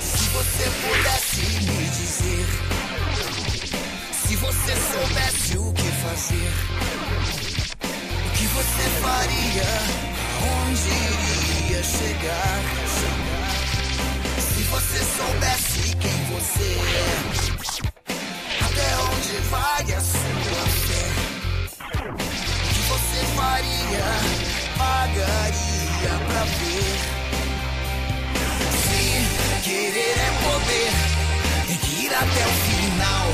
Se você pudesse me dizer, se você soubesse o que fazer, o que você faria, aonde iria chegar? Se você soubesse quem você é, até onde vai a sua fé, o que você faria, pagaria pra ver. Se querer é poder, tem que ir até o final.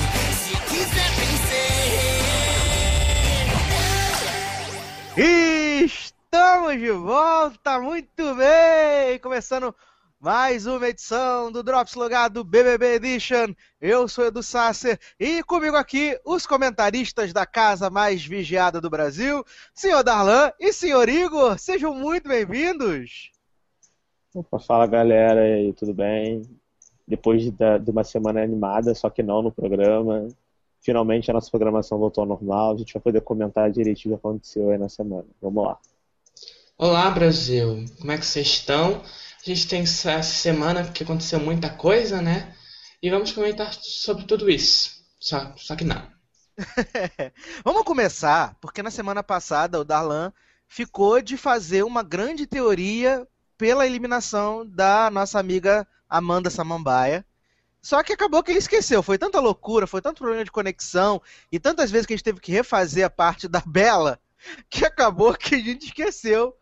Se quiser vencer. Estamos de volta, muito bem! Começando mais uma edição do Drops Logado BBB Edition. Eu sou Edu Sasser e comigo aqui os comentaristas da casa mais vigiada do Brasil, senhor Darlan e senhor Igor. Sejam muito bem-vindos! Opa, fala galera, e aí, tudo bem? Depois de, de uma semana animada, só que não no programa, finalmente a nossa programação voltou ao normal, a gente vai poder comentar direitinho o que aconteceu aí na semana. Vamos lá. Olá, Brasil! Como é que vocês estão? A gente tem essa semana que aconteceu muita coisa, né? E vamos comentar sobre tudo isso. Só, só que não. Vamos começar, porque na semana passada o Darlan ficou de fazer uma grande teoria pela eliminação da nossa amiga Amanda Samambaia. Só que acabou que ele esqueceu. Foi tanta loucura, foi tanto problema de conexão e tantas vezes que a gente teve que refazer a parte da Bela que acabou que a gente esqueceu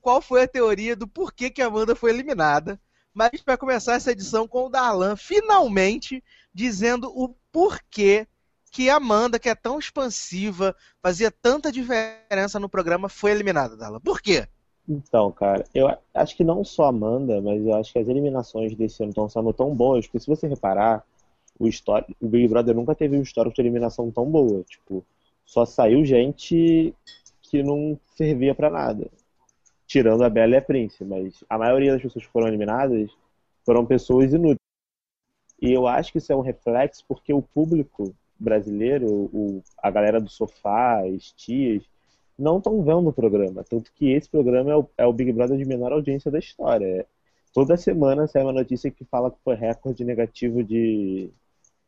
qual foi a teoria do porquê que a Amanda foi eliminada. Mas a gente vai começar essa edição com o Darlan finalmente dizendo o porquê que a Amanda, que é tão expansiva, fazia tanta diferença no programa, foi eliminada, Darlan. Por quê? Então, cara, eu acho que não só a Amanda, mas eu acho que as eliminações desse ano estão sendo tão boas, porque se você reparar, o, histórico, o Big Brother nunca teve um histórico de eliminação tão boa. Tipo, só saiu gente que não servia pra nada. Tirando a Bela e a Prince, mas a maioria das pessoas que foram eliminadas foram pessoas inúteis. E eu acho que isso é um reflexo porque o público brasileiro, o, a galera do sofá, as tias, não estão vendo o programa. Tanto que esse programa é o, é o Big Brother de menor audiência da história. Toda semana sai uma notícia que fala que foi recorde negativo de,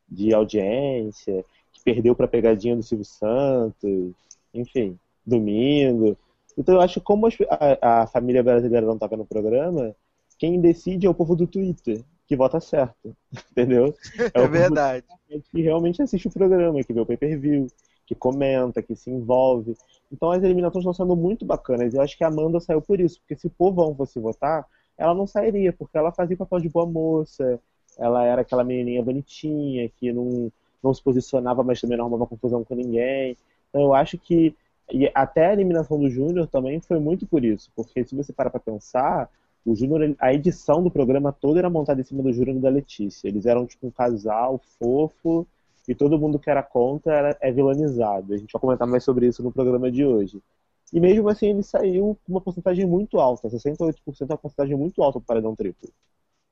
de audiência, que perdeu para pegadinha do Silvio Santos, enfim, domingo. Então eu acho que como a, a família brasileira não tá vendo o programa, quem decide é o povo do Twitter, que vota certo, entendeu? É, povo verdade. que realmente assiste o programa, que vê o pay-per-view, que comenta, que se envolve. Então as eliminações estão sendo muito bacanas. Eu acho que a Amanda saiu por isso, porque se o povão fosse votar, ela não sairia, porque ela fazia papel de boa moça, ela era aquela menininha bonitinha, que não, não se posicionava, mas também não arrumava confusão com ninguém. Então eu acho que e até a eliminação do Júnior também foi muito por isso, porque se você parar pra pensar, o Júnior, a edição do programa toda era montada em cima do Júnior e da Letícia. Eles eram tipo um casal fofo e todo mundo que era contra era, é vilanizado. A gente vai comentar mais sobre isso no programa de hoje. E mesmo assim ele saiu com uma porcentagem muito alta, 68% é uma porcentagem muito alta para o paredão triplo.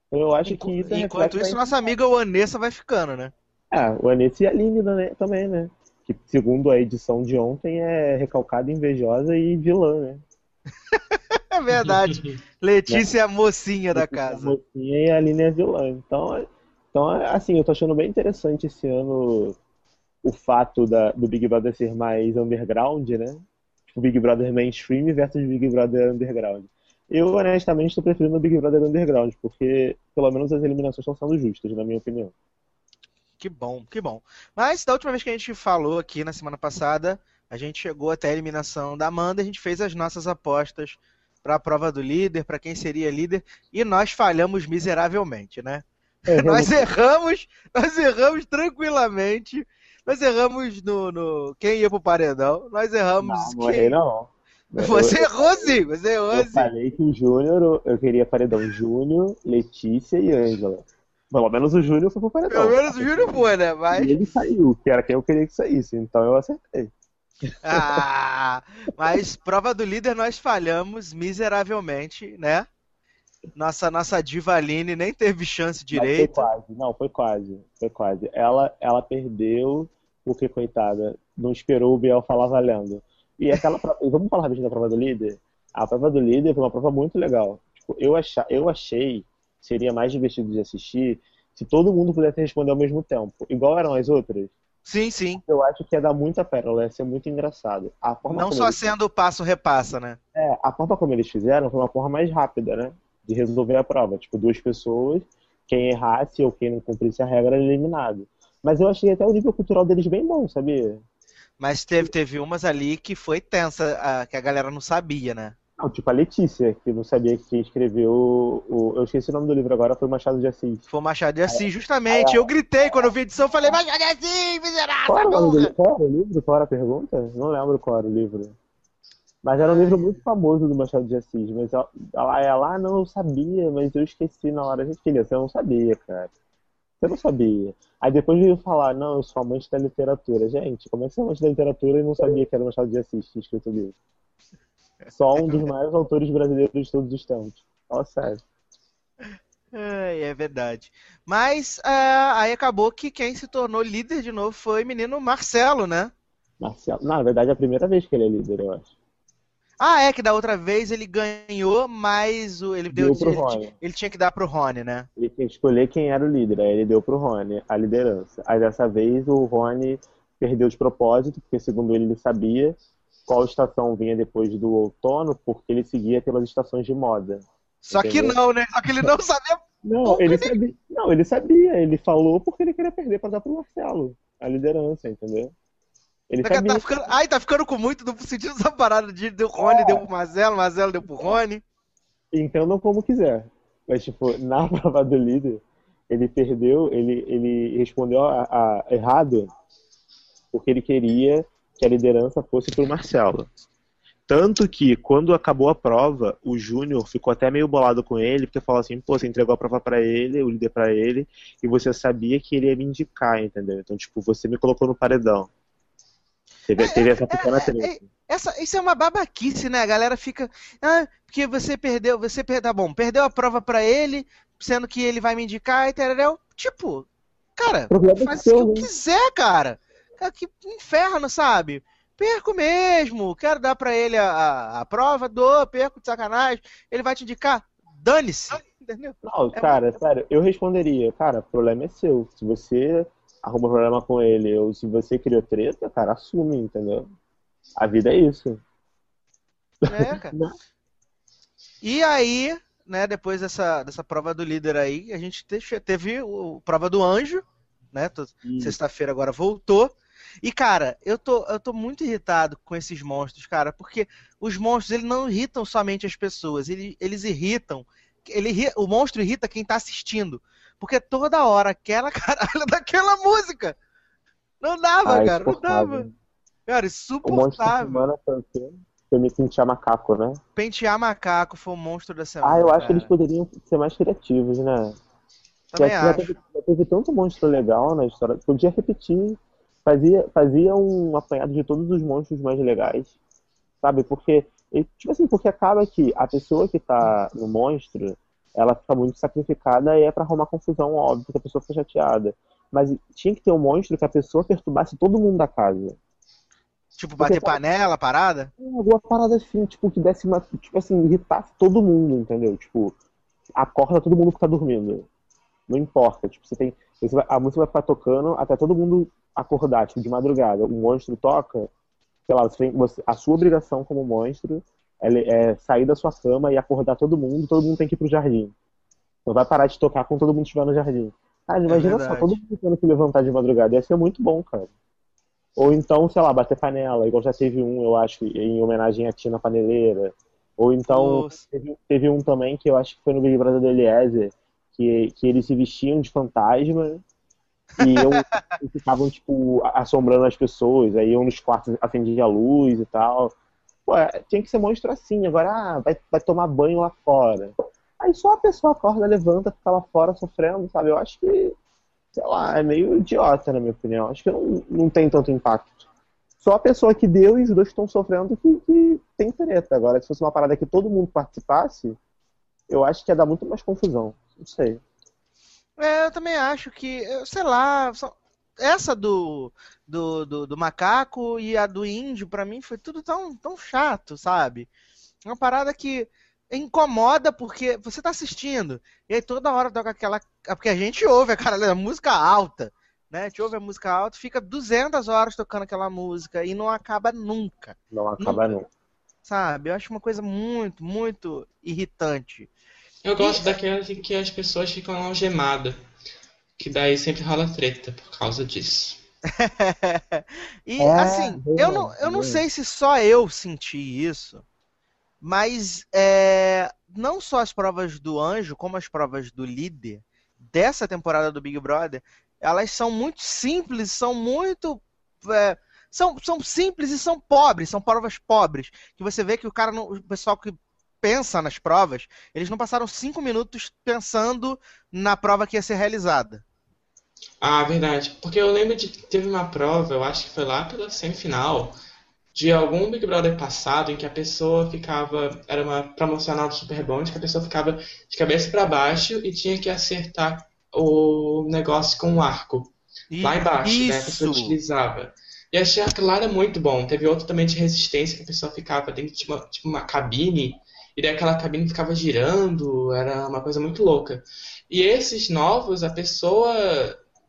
Então eu acho que isso é Enquanto isso, nossa amiga Vanessa vai ficando, né? É, o Anessa e a Aline né, também, né? Que segundo a edição de ontem é recalcada, invejosa e vilã, né? É verdade. Letícia é a mocinha da A casa. mocinha e a Aline é vilã. Então, então, assim, eu tô achando bem interessante esse ano o fato da, do Big Brother ser mais underground, né? Tipo, Big Brother mainstream versus Big Brother underground. Eu, honestamente, estou preferindo o Big Brother underground, porque pelo menos as eliminações estão sendo justas, na minha opinião. Que bom, que bom. Mas da última vez que a gente falou aqui na semana passada, a gente chegou até a eliminação da Amanda, a gente fez as nossas apostas para a prova do líder, para quem seria líder, e nós falhamos miseravelmente, né? É, Nós erramos, nós erramos tranquilamente. Nós erramos no, no quem ia pro paredão. Nós erramos não, não quem... não. Você errou sim, você errou Eu sim. falei que o Júnior, eu queria paredão Júnior, Letícia e Ângela. Pelo menos o Júnior foi pro paredão. Pelo menos o Júnior foi, né? E Mas, ele saiu, que era quem eu queria que saísse, então eu acertei. ah, mas prova do líder nós falhamos miseravelmente, né? Nossa, nossa diva Aline nem teve chance direito. foi quase, não, foi quase, foi quase. Ela, ela perdeu porque, coitada, não esperou o Biel falar valendo. E aquela, vamos falar rapidinho da prova do líder? A prova do líder foi uma prova muito legal. Tipo, eu, acha, eu achei seria mais divertido de assistir se todo mundo pudesse responder ao mesmo tempo, igual eram as outras. Sim, sim. Eu acho que ia dar muita pérola, ia ser muito engraçado. A forma Não só eles- sendo passo-repassa, né? É, a forma como eles fizeram foi uma forma mais rápida, né? De resolver a prova. Tipo, duas pessoas, quem errasse ou quem não cumprisse a regra era eliminado. Mas eu achei até o nível cultural deles bem bom, sabia? Mas teve, teve umas ali que foi tensa, que a galera não sabia, né? Não, tipo a Letícia, que não sabia que quem escreveu o. Eu esqueci o nome do livro agora, foi Machado de Assis. Foi o Machado de Assis, justamente. Eu gritei quando eu vi a edição, falei, Machado de Assis, miserável, Qual era o? Qual era o livro? Qual era a pergunta? Não lembro qual era o livro. Mas era um livro muito famoso do Machado de Assis. Mas ela, ela, ah, não, eu sabia, mas eu esqueci na hora. Gente, filha, você não sabia, cara. Você não sabia. Aí depois veio falar, não, eu sou amante da literatura. Gente, como é que você é amante da literatura e não sabia que era o Machado de Assis que escrito o livro? Só um dos maiores autores brasileiros de todos os tempos. Fala sério. É, é verdade. Mas ah, aí acabou que quem se tornou líder de novo foi o menino Marcelo, né? Marcelo. Não, na verdade é a primeira vez que ele é líder, eu acho. Ah, é que da outra vez ele ganhou, mas o, ele deu, Deu pro ele, Rony. ele tinha que dar pro Rony, né? Ele tinha que escolher quem era o líder, aí ele deu pro Rony a liderança. Aí dessa vez o Rony perdeu de propósito, porque segundo ele ele sabia qual estação vinha depois do outono, porque ele seguia pelas estações de moda. Só que Entendeu? não, né? Só que ele não sabia. Não, ele sabia. Não, ele sabia, ele falou porque ele queria perder pra dar pro Marcelo a liderança, entendeu? Ele que sabia. tá ficando, ai, tá ficando com muito duplo sentido essa parada de deu Rony, deu pro Marcelo, Marcelo deu pro Rony. Entendam como quiser. Mas, tipo, na prova do líder, ele perdeu, ele, ele respondeu a, a- errado porque ele queria que a liderança fosse pro Marcelo. Tanto que, quando acabou a prova, o Júnior ficou até meio bolado com ele, porque falou assim, pô, você entregou a prova pra ele, o líder pra ele, e você sabia que ele ia me indicar, entendeu? Então, tipo, você me colocou no paredão. Teve, teve essa pequena treta. Essa, isso é uma babaquice, né? A galera fica. Ah, porque você perdeu, você perdeu. Tá bom, perdeu a prova pra ele, sendo que ele vai me indicar e tal. Tipo, cara, O é faz o que eu quiser, cara. Cara, que inferno, sabe? Perco mesmo, quero dar pra ele a, a, a prova, dou, perco de sacanagem. Ele vai te indicar, dane-se. Entendeu? Não, É cara, sério, eu responderia, cara, o problema é seu. Se você arruma problema com ele ou se você criou treta, cara, assume, entendeu? A vida é isso. É, cara. E aí, né, depois dessa, dessa prova do líder aí, a gente te- teve o prova do anjo, né? Sexta-feira agora voltou. E, cara, eu tô, eu tô muito irritado com esses monstros, cara, porque os monstros, eles não irritam somente as pessoas, eles, eles irritam. Ele, o monstro irrita quem tá assistindo. Porque toda hora aquela caralho daquela música. Não dava, Ah, cara, não insuportável. dava. Cara, O monstro insuportável. semana foi o quê? Foi me sentir macaco, né? Pentear macaco foi o monstro da semana. Ah, eu acho que cara. eles poderiam ser mais criativos, né? Também já, já acho. teve, já teve tanto monstro legal na história. Podia repetir. Fazia, fazia um apanhado de todos os monstros mais legais. Sabe? Porque, tipo assim, porque acaba que a pessoa que tá no monstro, ela fica muito sacrificada e é pra arrumar confusão, óbvio, que a pessoa fica chateada. Mas tinha que ter um monstro que a pessoa perturbasse todo mundo da casa. Tipo, bater Porque, sabe- panela, parada? Alguma parada assim, tipo, que desse uma. Tipo assim, irritasse todo mundo, entendeu? Tipo, acorda todo mundo que tá dormindo. Não importa. Tipo, você tem. Vai- a música vai ficar tocando até todo mundo acordar, tipo, de madrugada. O monstro toca, sei lá, você tem, você- a sua obrigação como monstro é, é sair da sua cama e acordar todo mundo, todo mundo tem que ir pro jardim. Não vai parar de tocar quando todo mundo estiver no jardim. Cara, imagina só, verdade. todo mundo tendo que levantar de madrugada. Ia ser muito bom, cara. Ou então, sei lá, bater panela, igual já teve um, eu acho, em homenagem à Tina Paneleira. Ou então, teve, teve um também que eu acho que foi no Big Brother do Eliezer, que, que eles se vestiam de fantasma e, iam, e ficavam, tipo, assombrando as pessoas. Aí iam nos quartos, acendia a luz e tal. Pô, é, tinha que ser monstro assim. Agora, ah, vai, vai tomar banho lá fora. Aí só a pessoa acorda, levanta, fica lá fora sofrendo, sabe? Eu acho que, sei lá, é meio idiota, na minha opinião. Acho que não, não tem tanto impacto. Só a pessoa que deu e os dois estão sofrendo que, que tem treta. Agora, se fosse uma parada que todo mundo participasse, eu acho que ia dar muito mais confusão. Não sei. É, eu também acho que, sei lá, essa do, do, do, do macaco e a do índio, pra mim, foi tudo tão, tão chato, sabe? É uma parada que incomoda porque você tá assistindo e aí toda hora toca aquela. Porque a gente ouve, cara, a música alta. Né? A gente ouve a música alta, fica 200 horas tocando aquela música e não acaba nunca. Não acaba nunca. Sabe? Eu acho uma coisa muito, muito irritante. Eu gosto daquelas em que as pessoas ficam algemadas. Que daí sempre rola treta por causa disso. e é, assim, eu não, eu não sei se só eu senti isso, mas é, não só as provas do anjo, como as provas do líder dessa temporada do Big Brother, elas são muito simples, são muito. É, são, são simples e são pobres, são provas pobres. Que você vê que o cara, o pessoal que pensa nas provas, eles não passaram cinco minutos pensando na prova que ia ser realizada. Ah, verdade. Porque eu lembro de que teve uma prova, eu acho que foi lá pela semifinal, de algum Big Brother passado em que a pessoa ficava. Era uma promocional do Super Bond, que a pessoa ficava de cabeça para baixo e tinha que acertar o negócio com um arco. lá embaixo, isso. né? Que a pessoa utilizava. E achei aquilo lá era muito bom. Teve outro também de resistência que a pessoa ficava dentro de uma, tipo uma cabine, e daí aquela cabine ficava girando, era uma coisa muito louca. E esses novos, a pessoa,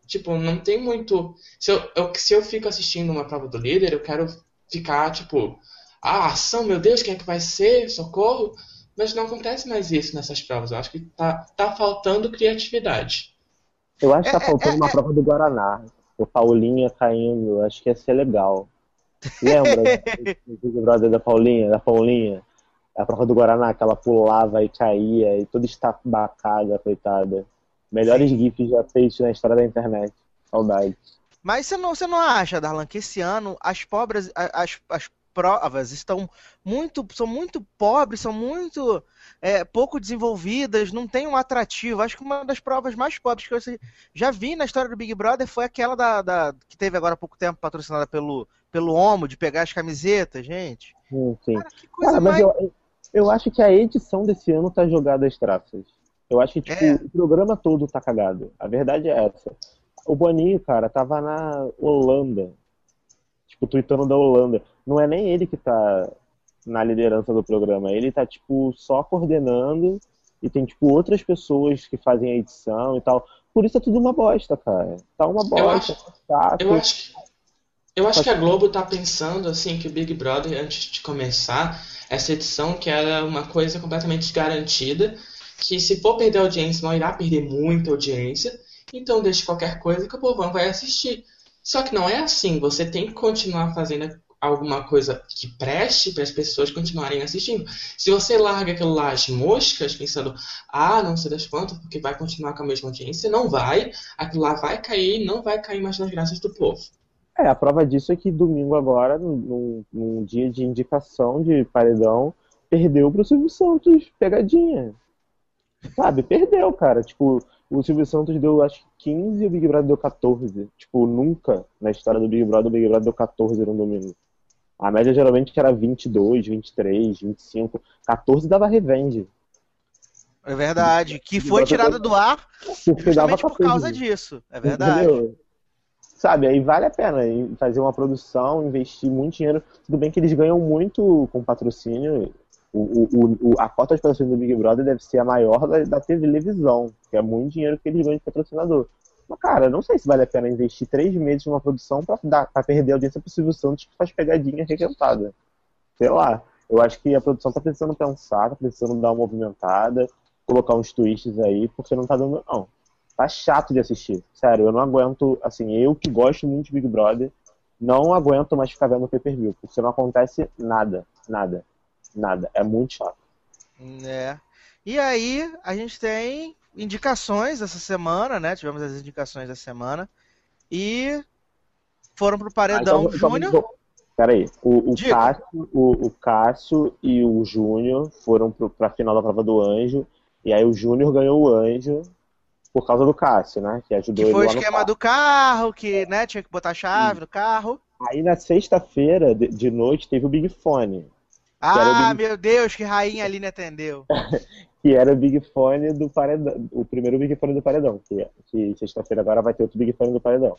tipo, não tem muito. Se eu, eu, se eu fico assistindo uma prova do líder, eu quero ficar, tipo, ah, ação, meu Deus, quem é que vai ser? Socorro! Mas não acontece mais isso nessas provas. Eu acho que tá, tá faltando criatividade. Eu acho que tá é, é, faltando é, uma é, prova do Guaraná. O Paulinha caindo, acho que ia ser legal. Lembra do Big Brother da Paulinha? Da Paulinha? A prova do Guaraná, que ela pulava e caía, e toda estabacada, coitada. Melhores Sim. GIFs já feitos na história da internet. Saudade. Mas você não, você não acha, Darlan, que esse ano as pobres, as, as provas estão muito, são muito pobres, são muito é, pouco desenvolvidas, não tem um atrativo. Acho que uma das provas mais pobres que eu já vi na história do Big Brother foi aquela da, da que teve agora há pouco tempo, patrocinada pelo, pelo Omo, de pegar as camisetas, gente. Sim, sim. Cara, que coisa Cara, mais... eu, eu acho que a edição desse ano tá jogada às traças. Eu acho que tipo, é. o programa todo tá cagado. A verdade é essa. O Boninho, cara, tava na Holanda. Tipo, tweetando da Holanda não é nem ele que tá na liderança do programa, ele tá, tipo, só coordenando e tem, tipo, outras pessoas que fazem a edição e tal. Por isso é tudo uma bosta, cara. Tá uma bosta. Eu acho, tá eu acho, eu acho que a Globo tá pensando, assim, que o Big Brother, antes de começar essa edição, que era uma coisa completamente garantida, que se for perder audiência, não irá perder muita audiência, então deixe qualquer coisa que o povão vai assistir. Só que não é assim, você tem que continuar fazendo alguma coisa que preste para as pessoas continuarem assistindo. Se você larga aquilo lá as moscas, pensando, ah, não sei das quantas, porque vai continuar com a mesma audiência, não vai, aquilo lá vai cair, não vai cair mais nas graças do povo. É, a prova disso é que domingo agora, num, num dia de indicação de paredão, perdeu pro Silvio Santos, pegadinha. Sabe, perdeu, cara. Tipo, o Silvio Santos deu acho que 15 e o Big Brother deu 14. Tipo, nunca na história do Big Brother o Big Brother deu 14 no domingo. A média geralmente era 22, 23, 25. 14 dava revenge. É verdade. Que foi tirada do ar justamente por causa disso. É verdade. Entendeu? Sabe, aí vale a pena fazer uma produção, investir muito dinheiro. Tudo bem que eles ganham muito com patrocínio. O, o, o, a cota de patrocínio do Big Brother deve ser a maior da, da televisão, que é muito dinheiro que eles ganham de patrocinador. Mas, cara, não sei se vale a pena investir três meses numa produção pra, dar, pra perder a audiência pro Silvio Santos que faz pegadinha requentada. Sei lá. Eu acho que a produção tá precisando pensar, tá precisando dar uma movimentada, colocar uns twists aí, porque não tá dando, não. Tá chato de assistir. Sério, eu não aguento, assim, eu que gosto muito de Big Brother, não aguento mais ficar vendo o pay-per-view, porque não acontece nada, nada, nada. É muito chato. É. E aí, a gente tem indicações essa semana, né? Tivemos as indicações da semana. E foram pro Paredão ah, então, Júnior. Peraí, o, o, Cássio, o, o, Cássio e o Júnior foram pro, pra final da prova do anjo. E aí o Júnior ganhou o anjo por causa do Cássio, né? Que ajudou que foi o esquema do carro, que né, tinha que botar a chave Sim. no carro. Aí na sexta-feira de, noite teve o Big Fone. Ah, Big... meu Deus, que rainha ali me atendeu. que era o Big Fone do Paredão, o primeiro Big Fone do Paredão, que, que sexta-feira agora vai ter outro Big Fone do Paredão.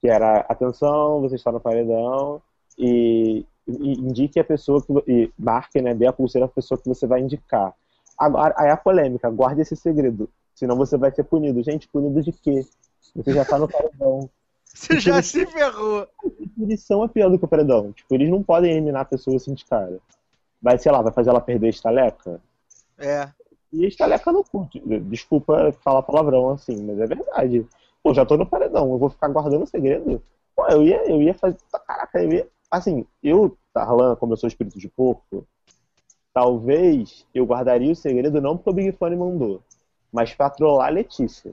Que era, atenção, você está no Paredão, e e- indique a pessoa que e marque, né, dê a pulseira à pessoa que você vai indicar. Agora, aí a polêmica, guarde esse segredo, senão você vai ser punido. Gente, punido de quê? Você já tá no paredão. Você já se ferrou. Punição é pior do que o paredão. Tipo, eles não podem eliminar a pessoa assim de cara. Vai, sei lá, vai fazer ela perder a estaleca? É. E a estaleca não curte. Desculpa falar palavrão assim, mas é verdade. Pô, já tô no paredão, eu vou ficar guardando o segredo. Pô, eu ia, eu ia fazer. Caraca, eu ia. Assim, eu, Tarlan, como eu sou espírito de porco, talvez eu guardaria o segredo não porque o Big Fone mandou, mas pra trollar a Letícia.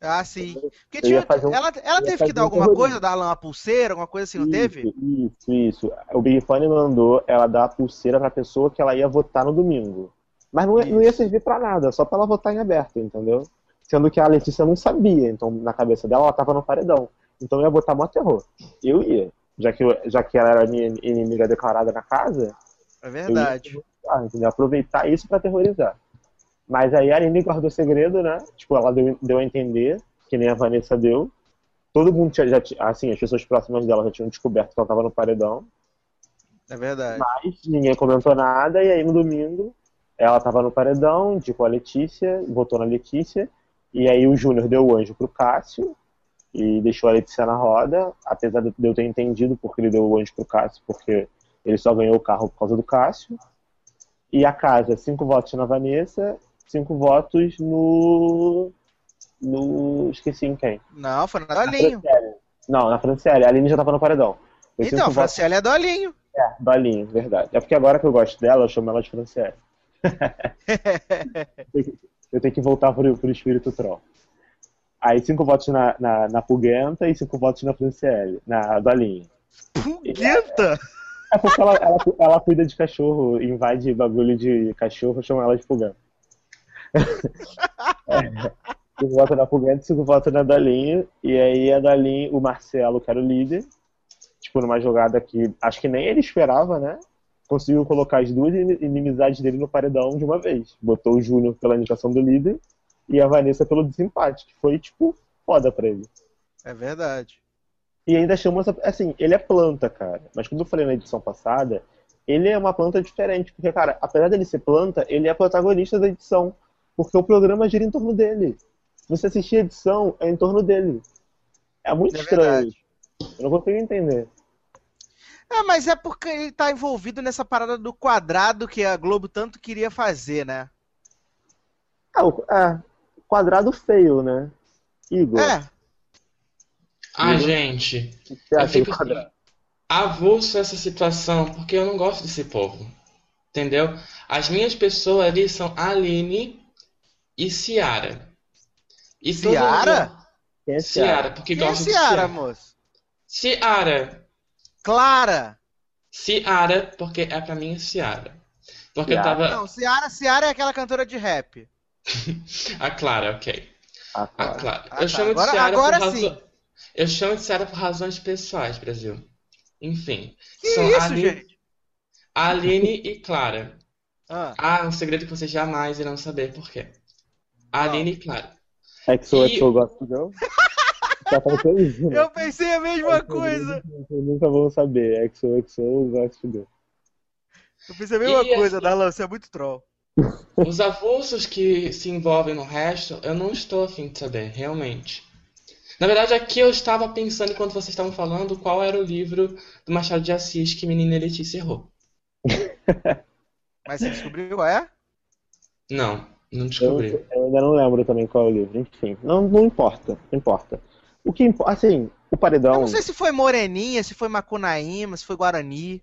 Ah, sim. Porque Eu tinha, ia um- ela ela ia teve que dar um alguma coisa, dar uma pulseira, alguma coisa assim, não teve? Isso, isso. O Big Fone mandou ela dar a pulseira pra pessoa que ela ia votar no domingo. Mas não, ia- não ia Isso. servir pra nada, só pra ela votar em aberto, entendeu? Sendo que a Letícia não sabia, então na cabeça dela ela tava no paredão. Então ia botar mó terror. Eu ia. Já que, eu- já que ela era minha inimiga declarada na casa, É verdade. ah, entendeu? aproveitar isso pra terrorizar. Mas aí a Aline guardou segredo, né? Tipo, ela deu, deu a entender, que nem a Vanessa deu. Todo mundo tinha, já, tinha- assim, as pessoas próximas dela já tinham descoberto que ela tava no paredão. É verdade. Mas ninguém comentou nada, e aí no domingo ela tava no paredão, indicou a Letícia, votou na Letícia, e aí o Júnior deu o anjo pro Cássio e deixou a Letícia na roda, apesar de eu ter entendido porque ele deu o anjo pro Cássio, porque ele só ganhou o carro por causa do Cássio. E a casa, cinco votos na Vanessa, cinco votos no. no. esqueci em quem. Não, foi na Dolinho. Não, na Franciele. A Aline já tava no paredão. Então, a votos Franciele é Dolinho. é, Dolinho, verdade. É porque agora que eu gosto dela, eu chamo ela de Franciele. eu tenho que voltar pro, pro espírito troll. Aí cinco votos na, na, na Pugenta e cinco votos na Franciele, na Dolinho. Pugueta! É porque ela, ela, ela cuida de cachorro, invade bagulho de cachorro, eu chamo ela de Pugenta. É, votos na Pugenta e cinco votos na Dolinho. E aí a Dolinho, o Marcelo, que era o líder, tipo, numa jogada que acho que nem ele esperava, né? Conseguiu colocar as duas in- inimizades dele no paredão de uma vez. Botou o Júnior pela indicação do líder e a Vanessa pelo desempate, que foi, tipo, foda pra ele. É verdade. E ainda chama essa. Assim, ele é planta, cara. Mas como eu falei na edição passada, ele é uma planta diferente. Porque, cara, apesar dele ser planta, ele é protagonista da edição. Porque o programa gira em torno dele. Se você assistir a edição, é em torno dele. É muito É estranho. verdade. Eu não consigo entender. É, mas é porque ele tá envolvido nessa parada do quadrado que a Globo tanto queria fazer, né? Ah, o, é, quadrado feio, né? Igor, É, Ah, Uhum. gente, o que você eu acha fico assim, quadrado? avulso essa situação, porque eu não gosto desse povo. Entendeu? As minhas pessoas ali são Aline e Ciara. E Ciara? mundo- é Ciara, porque quem é gosto de Ciara, Ciara. moço? Ciara. Clara! Ciara, porque é pra mim Ciara. Porque eu Ciara? tava. Não, Ciara, Ciara é aquela cantora de rap. A Clara, ok. Ah, A claro. Clara. Ah, Eu tá. chamo de Agora- Ciara agora por sim. razão... Eu chamo de Ciara por razões pessoais, Brasil. Enfim. Que são isso, Ali- gente? Aline e Clara. Ah, Ah, um segredo que vocês jamais irão saber por quê. Aline e Clara. XO, E- XO Gosto Girl? Tá faltando isso, né? eu pensei a mesma coisa. Vocês nunca vão saber. XO, XO Gosto Girl. Eu pensei a mesma E coisa, assim- Darlan, você é muito troll. Os avulsos que se envolvem no resto, eu não estou afim de saber, realmente. Na verdade, aqui eu estava pensando, enquanto vocês estavam falando, qual era o livro do Machado de Assis que Menina Letícia errou. Mas você descobriu qual é? Não, não Eu, descobri. eu ainda não lembro também qual é o livro. Enfim, não, não importa. Não importa. O que importa, assim, o Eu paredão, não sei se foi Moreninha, se foi Macunaíma, se foi Guarani.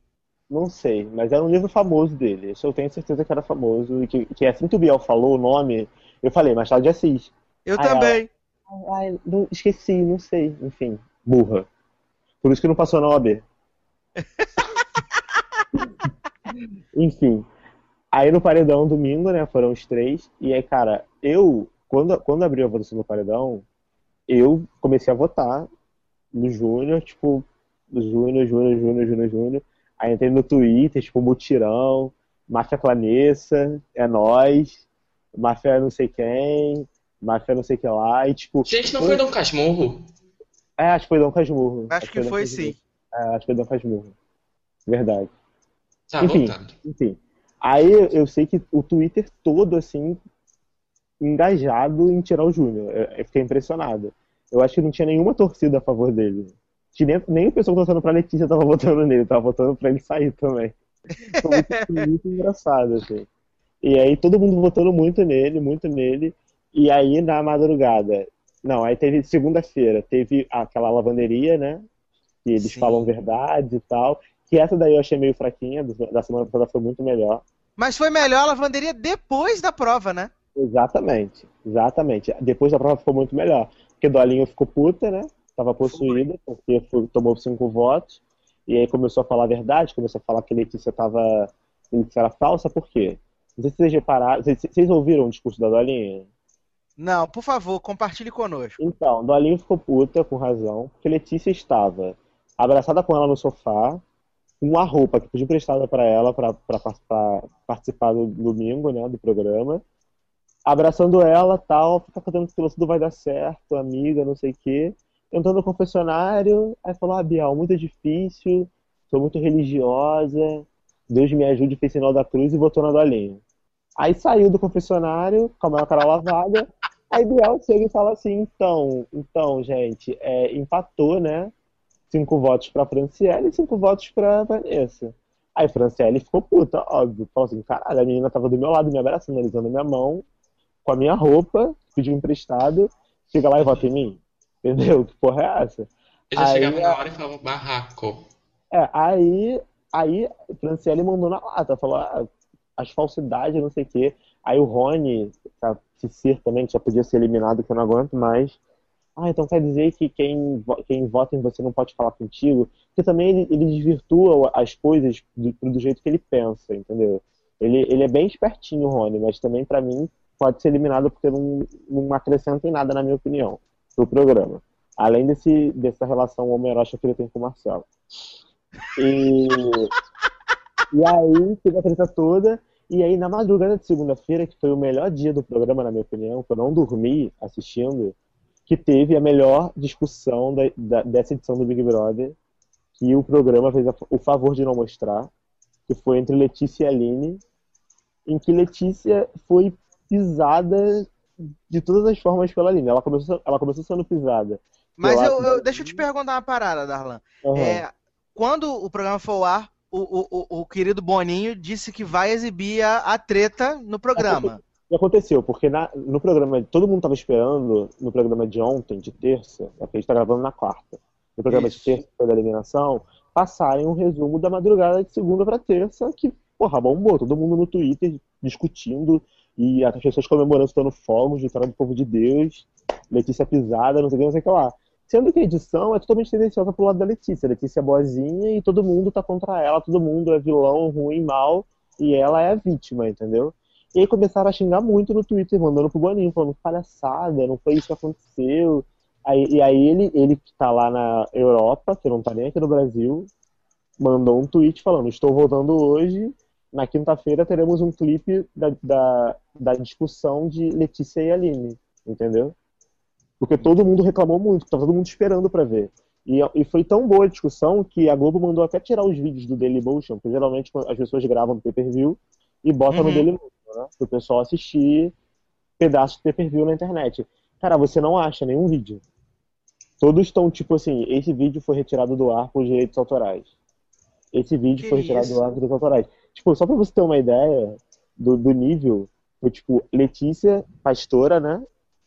não sei, mas era um livro famoso dele. Isso eu tenho certeza que era famoso. E que, que assim que o Biel falou o nome, eu falei, Machado de Assis. Eu Ah, também. Ai, não, esqueci, não sei. Enfim, burra. Por isso que não passou na OAB. Enfim. Aí no paredão, domingo, né? Foram os três. E aí, cara, eu, quando, quando abriu a votação do paredão, eu comecei a votar no Júnior, tipo, Júnior, Júnior, Júnior, Júnior, Júnior. Aí entrei no Twitter, tipo, mutirão, Máfia Planessa, é nós, Máfia não sei quem, Máfia não sei que lá, e tipo. Gente, não foi Dom Casmurro? É, acho que foi Dom Casmurro. Acho que Dom foi Casmurro. sim. É, acho que foi Dom Casmurro. Verdade. Tá, Enfim. voltando. Enfim. Aí eu sei que o Twitter todo, assim, engajado em tirar o Júnior. Eu, fiquei impressionado. Eu acho que não tinha nenhuma torcida a favor dele. Nem, nem o pessoal que torcendo pra Letícia tava votando nele, tava votando pra ele sair também. Foi muito, muito engraçado, assim. E aí todo mundo votando muito nele, muito nele. E aí na madrugada. Não, aí teve segunda-feira, teve aquela lavanderia, né? Que eles Sim. falam verdades e tal. Que essa daí eu achei meio fraquinha, da semana passada foi muito melhor. Mas foi melhor a lavanderia depois da prova, né? Exatamente, exatamente. Depois da prova ficou muito melhor. Porque Dolinho ficou puta, né? Tava possuída, porque foi- tomou cinco votos. E aí começou a falar a verdade, começou a falar que Letícia tava. Letícia era falsa, por quê? Não sei se vocês repararam. Vocês, vocês ouviram o discurso da Dolinha? Não, por favor, compartilhe conosco. Então, Dolinho ficou puta, com razão, porque Letícia estava abraçada com ela no sofá, uma roupa que pediu emprestada para ela para participar do domingo, né, do programa, abraçando ela, tal, fica fazendo que tudo vai dar certo, amiga, não sei o quê, entrando no confessionário, aí falou, ah, Bial, muito difícil, sou muito religiosa, Deus me ajude, fez sinal da cruz e botou na Dolinho. Aí saiu do confessionário, com a maior cara lavada, Aí Biel chega e fala assim, então, então, gente, é, empatou, né? Cinco votos pra Franciele e cinco votos pra Vanessa. Aí Franciele ficou puta, óbvio. Falou assim, caralho, a menina tava do meu lado, me abraçando, alisando minha mão, com a minha roupa, pediu emprestado, chega lá e vota em mim. Entendeu? Que porra é essa? Eu já Aí, chegava na hora e falava barraco. É, aí, aí Franciele mandou na lata, falou ah, as falsidades, não sei o quê. Aí o Rony, que ser também, que já podia ser eliminado, que eu não aguento mais. Ah, então quer dizer que quem, quem vota em você não pode falar contigo? Porque também ele, ele desvirtua as coisas do, do jeito que ele pensa, entendeu? Ele, ele é bem espertinho, Rony, mas também pra mim pode ser eliminado porque não, não acrescenta em nada, na minha opinião, pro programa. Além desse, dessa relação homerótica que ele tem com o Marcelo. E, e aí teve a treta toda. E aí, na madrugada de segunda-feira, que foi o melhor dia do programa, na minha opinião, que eu não dormi assistindo, que teve a melhor discussão da- da- dessa edição do Big Brother, que o programa fez a- o favor de não mostrar, que foi entre Letícia e Aline, em que Letícia foi pisada de todas as formas pela Aline. Ela começou, ela começou sendo pisada. Mas Eu eu, deixa eu te perguntar uma parada, Darlan. Aham. É, quando o programa for ao ar, o, o, o, o querido Boninho disse que vai exibir a, a treta no programa. Que aconteceu? Porque na- no programa, todo mundo estava esperando, no programa de ontem, de terça, é porque a gente está gravando na quarta, no programa Isso. de terça, foi da eliminação, passarem um resumo da madrugada de segunda para terça, que, porra, bombou, todo mundo no Twitter discutindo, e as pessoas comemorando, estando fogos, vitória do povo de Deus, Letícia pisada, não sei o que, não sei o que lá. Sendo que a edição é totalmente tendenciosa pro lado da Letícia. A Letícia é boazinha e todo mundo tá contra ela, todo mundo é vilão, ruim, mal, e ela é a vítima, entendeu? E aí começaram a xingar muito no Twitter, mandando pro Boninho, falando palhaçada, não foi isso que aconteceu. Aí, e aí ele, ele que tá lá na Europa, que não tá nem aqui no Brasil, mandou um tweet falando, estou voltando hoje, na quinta-feira teremos um clipe da, da, da discussão de Letícia e Aline, entendeu? Porque todo mundo reclamou muito, tava todo mundo esperando pra ver. E, e foi tão boa a discussão que a Globo mandou até tirar os vídeos do Dailymotion, porque geralmente as pessoas gravam no pay-per-view e botam no Uhum. Dailymotion, né? Pro pessoal assistir pedaços de pay-per-view na internet. Cara, você não acha nenhum vídeo. Todos estão tipo assim, esse vídeo foi retirado do ar por direitos autorais. Esse vídeo Que foi retirado isso? do ar por direitos autorais. Tipo, só pra você ter uma ideia do, do nível, foi tipo, Letícia, pastora, né?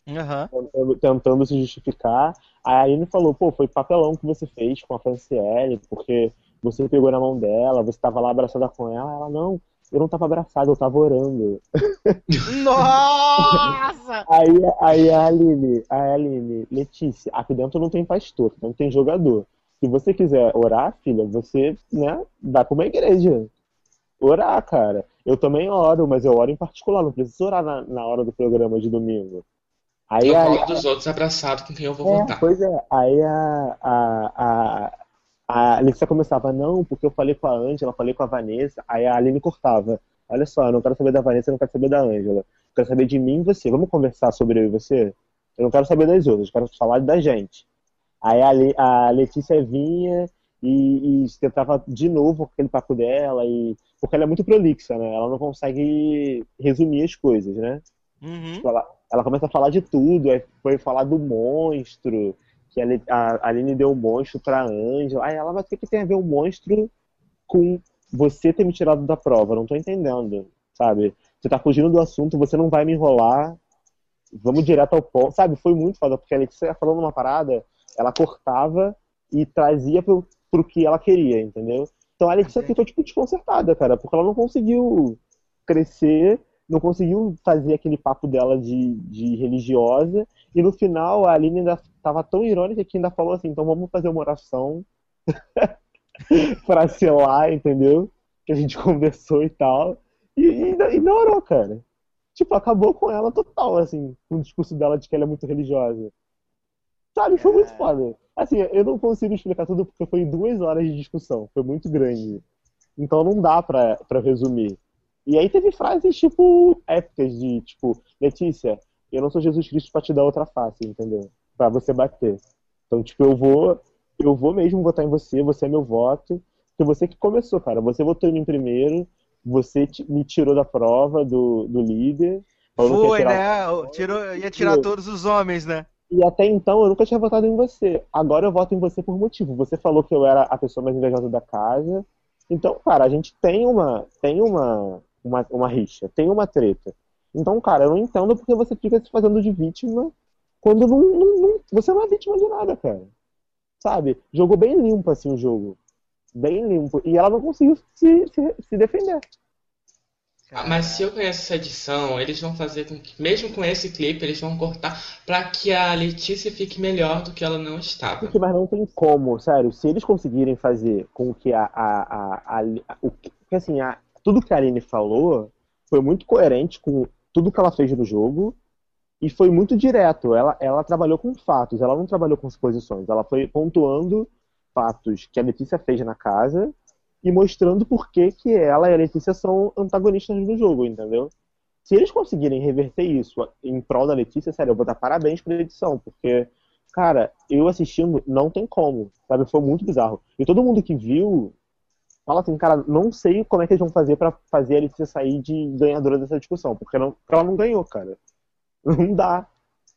Aham. tentando, tentando se justificar. Aí a Aline falou, pô, foi papelão que você fez com a Franciele, porque você pegou na mão dela, você tava lá abraçada com ela. Ela, não, eu não tava abraçada, eu tava orando. Nossa! Aí, aí a Aline, a Aline, Letícia, aqui dentro não tem pastor, aqui dentro tem jogador. Se você quiser orar, filha, você, né, vai pra uma igreja. Orar, cara. Eu também oro, mas eu oro em particular, não preciso orar na, na hora do programa de domingo. Aí Eu a, falo dos outros abraçado com quem eu vou É, votar. pois é. Aí a, a, a, a Alexia começava, não, porque eu falei com a Ângela, falei com a Vanessa. Aí a Aline cortava. Olha só, eu não quero saber da Vanessa, eu não quero saber da Ângela. Eu quero saber de mim e você. Vamos conversar sobre eu e você? Eu não quero saber das outras, eu quero falar da gente. Aí a, Le- a Letícia vinha e, e tentava de novo aquele papo dela, e porque ela é muito prolixa, né? Ela não consegue resumir as coisas, né? Uhum. Tipo, ela, ela começa a falar de tudo, aí foi falar do monstro, que a, a Aline deu um monstro pra Angela. Aí ela, mas o que, que tem a ver um monstro com você ter me tirado da prova? Não tô entendendo, sabe? Você tá fugindo do assunto, você não vai me enrolar, vamos direto ao ponto. Sabe, foi muito foda, porque a Letícia falando uma parada, ela cortava e trazia pro, pro que ela queria, entendeu? Então a Letícia ficou, tipo, desconcertada, cara, porque ela não conseguiu crescer, não conseguiu fazer aquele papo dela de, de religiosa, e no final a Aline ainda tava tão irônica que ainda falou assim, então vamos fazer uma oração pra selar, entendeu? Que a gente conversou e tal. E, e ignorou, cara. Tipo, acabou com ela total, assim, com o discurso dela de que ela é muito religiosa. Sabe, foi muito foda. Assim, eu não consigo explicar tudo porque foi duas horas de discussão. Foi muito grande. Então não dá pra, pra resumir. E aí teve frases, tipo, épicas de, tipo, Letícia, eu não sou Jesus Cristo pra te dar outra face, entendeu? Pra você bater. Então, tipo, eu vou, eu vou mesmo votar em você, você é meu voto. Porque você que começou, cara. Você votou em mim primeiro, você me tirou da prova do, do líder. Foi, né? Tirou, ia tirar todos os homens, né? E até então eu nunca tinha votado em você. Agora eu voto em você por motivo. Você falou que eu era a pessoa mais invejosa da casa. Então, cara, a gente tem uma, tem uma, uma, uma rixa, tem uma treta. Então, cara, eu não entendo porque você fica se fazendo de vítima quando não, não, não, você não é vítima de nada, cara. Sabe? Jogou bem limpo, assim, o jogo. Bem limpo. E ela não conseguiu se, se, se defender. Ah, mas se eu conheço essa edição, eles vão fazer com que, mesmo com esse clipe, eles vão cortar pra que a Letícia fique melhor do que ela não estava. Mas não tem como, sério. Se eles conseguirem fazer com que a. a, a, a, o, assim, a, tudo que a Aline falou foi muito coerente com tudo que ela fez no jogo e foi muito direto. Ela, ela trabalhou com fatos, ela não trabalhou com suposições. Ela foi pontuando fatos que a Letícia fez na casa e mostrando por que, que ela e a Letícia são antagonistas no jogo, entendeu? Se eles conseguirem reverter isso em prol da Letícia, sério, eu vou dar parabéns pra edição, porque, cara, eu assistindo, não tem como, sabe? Foi muito bizarro. E todo mundo que viu fala assim, cara, não sei como é que eles vão fazer para fazer a Letícia sair de ganhadora dessa discussão, porque, não, porque ela não ganhou, cara. Não dá,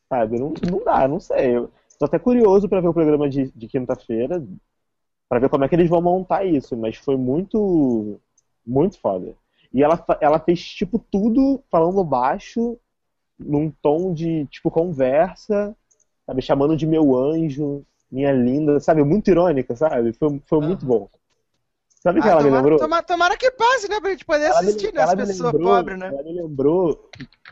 sabe? Não, não dá, não sei. Eu tô até curioso para ver o programa de, de quinta-feira, para ver como é que eles vão montar isso, mas foi muito muito foda. E ela, ela fez tipo tudo falando baixo, num tom de tipo conversa, sabe, chamando de meu anjo, minha linda, sabe, muito irônica, sabe? Foi, foi muito bom. Sabe o que Ah, ela me tomara, lembrou? tomara, tomara que passe, né? Pra gente poder Ela me- assistir, né? As me pessoas pobres, né? Ela me lembrou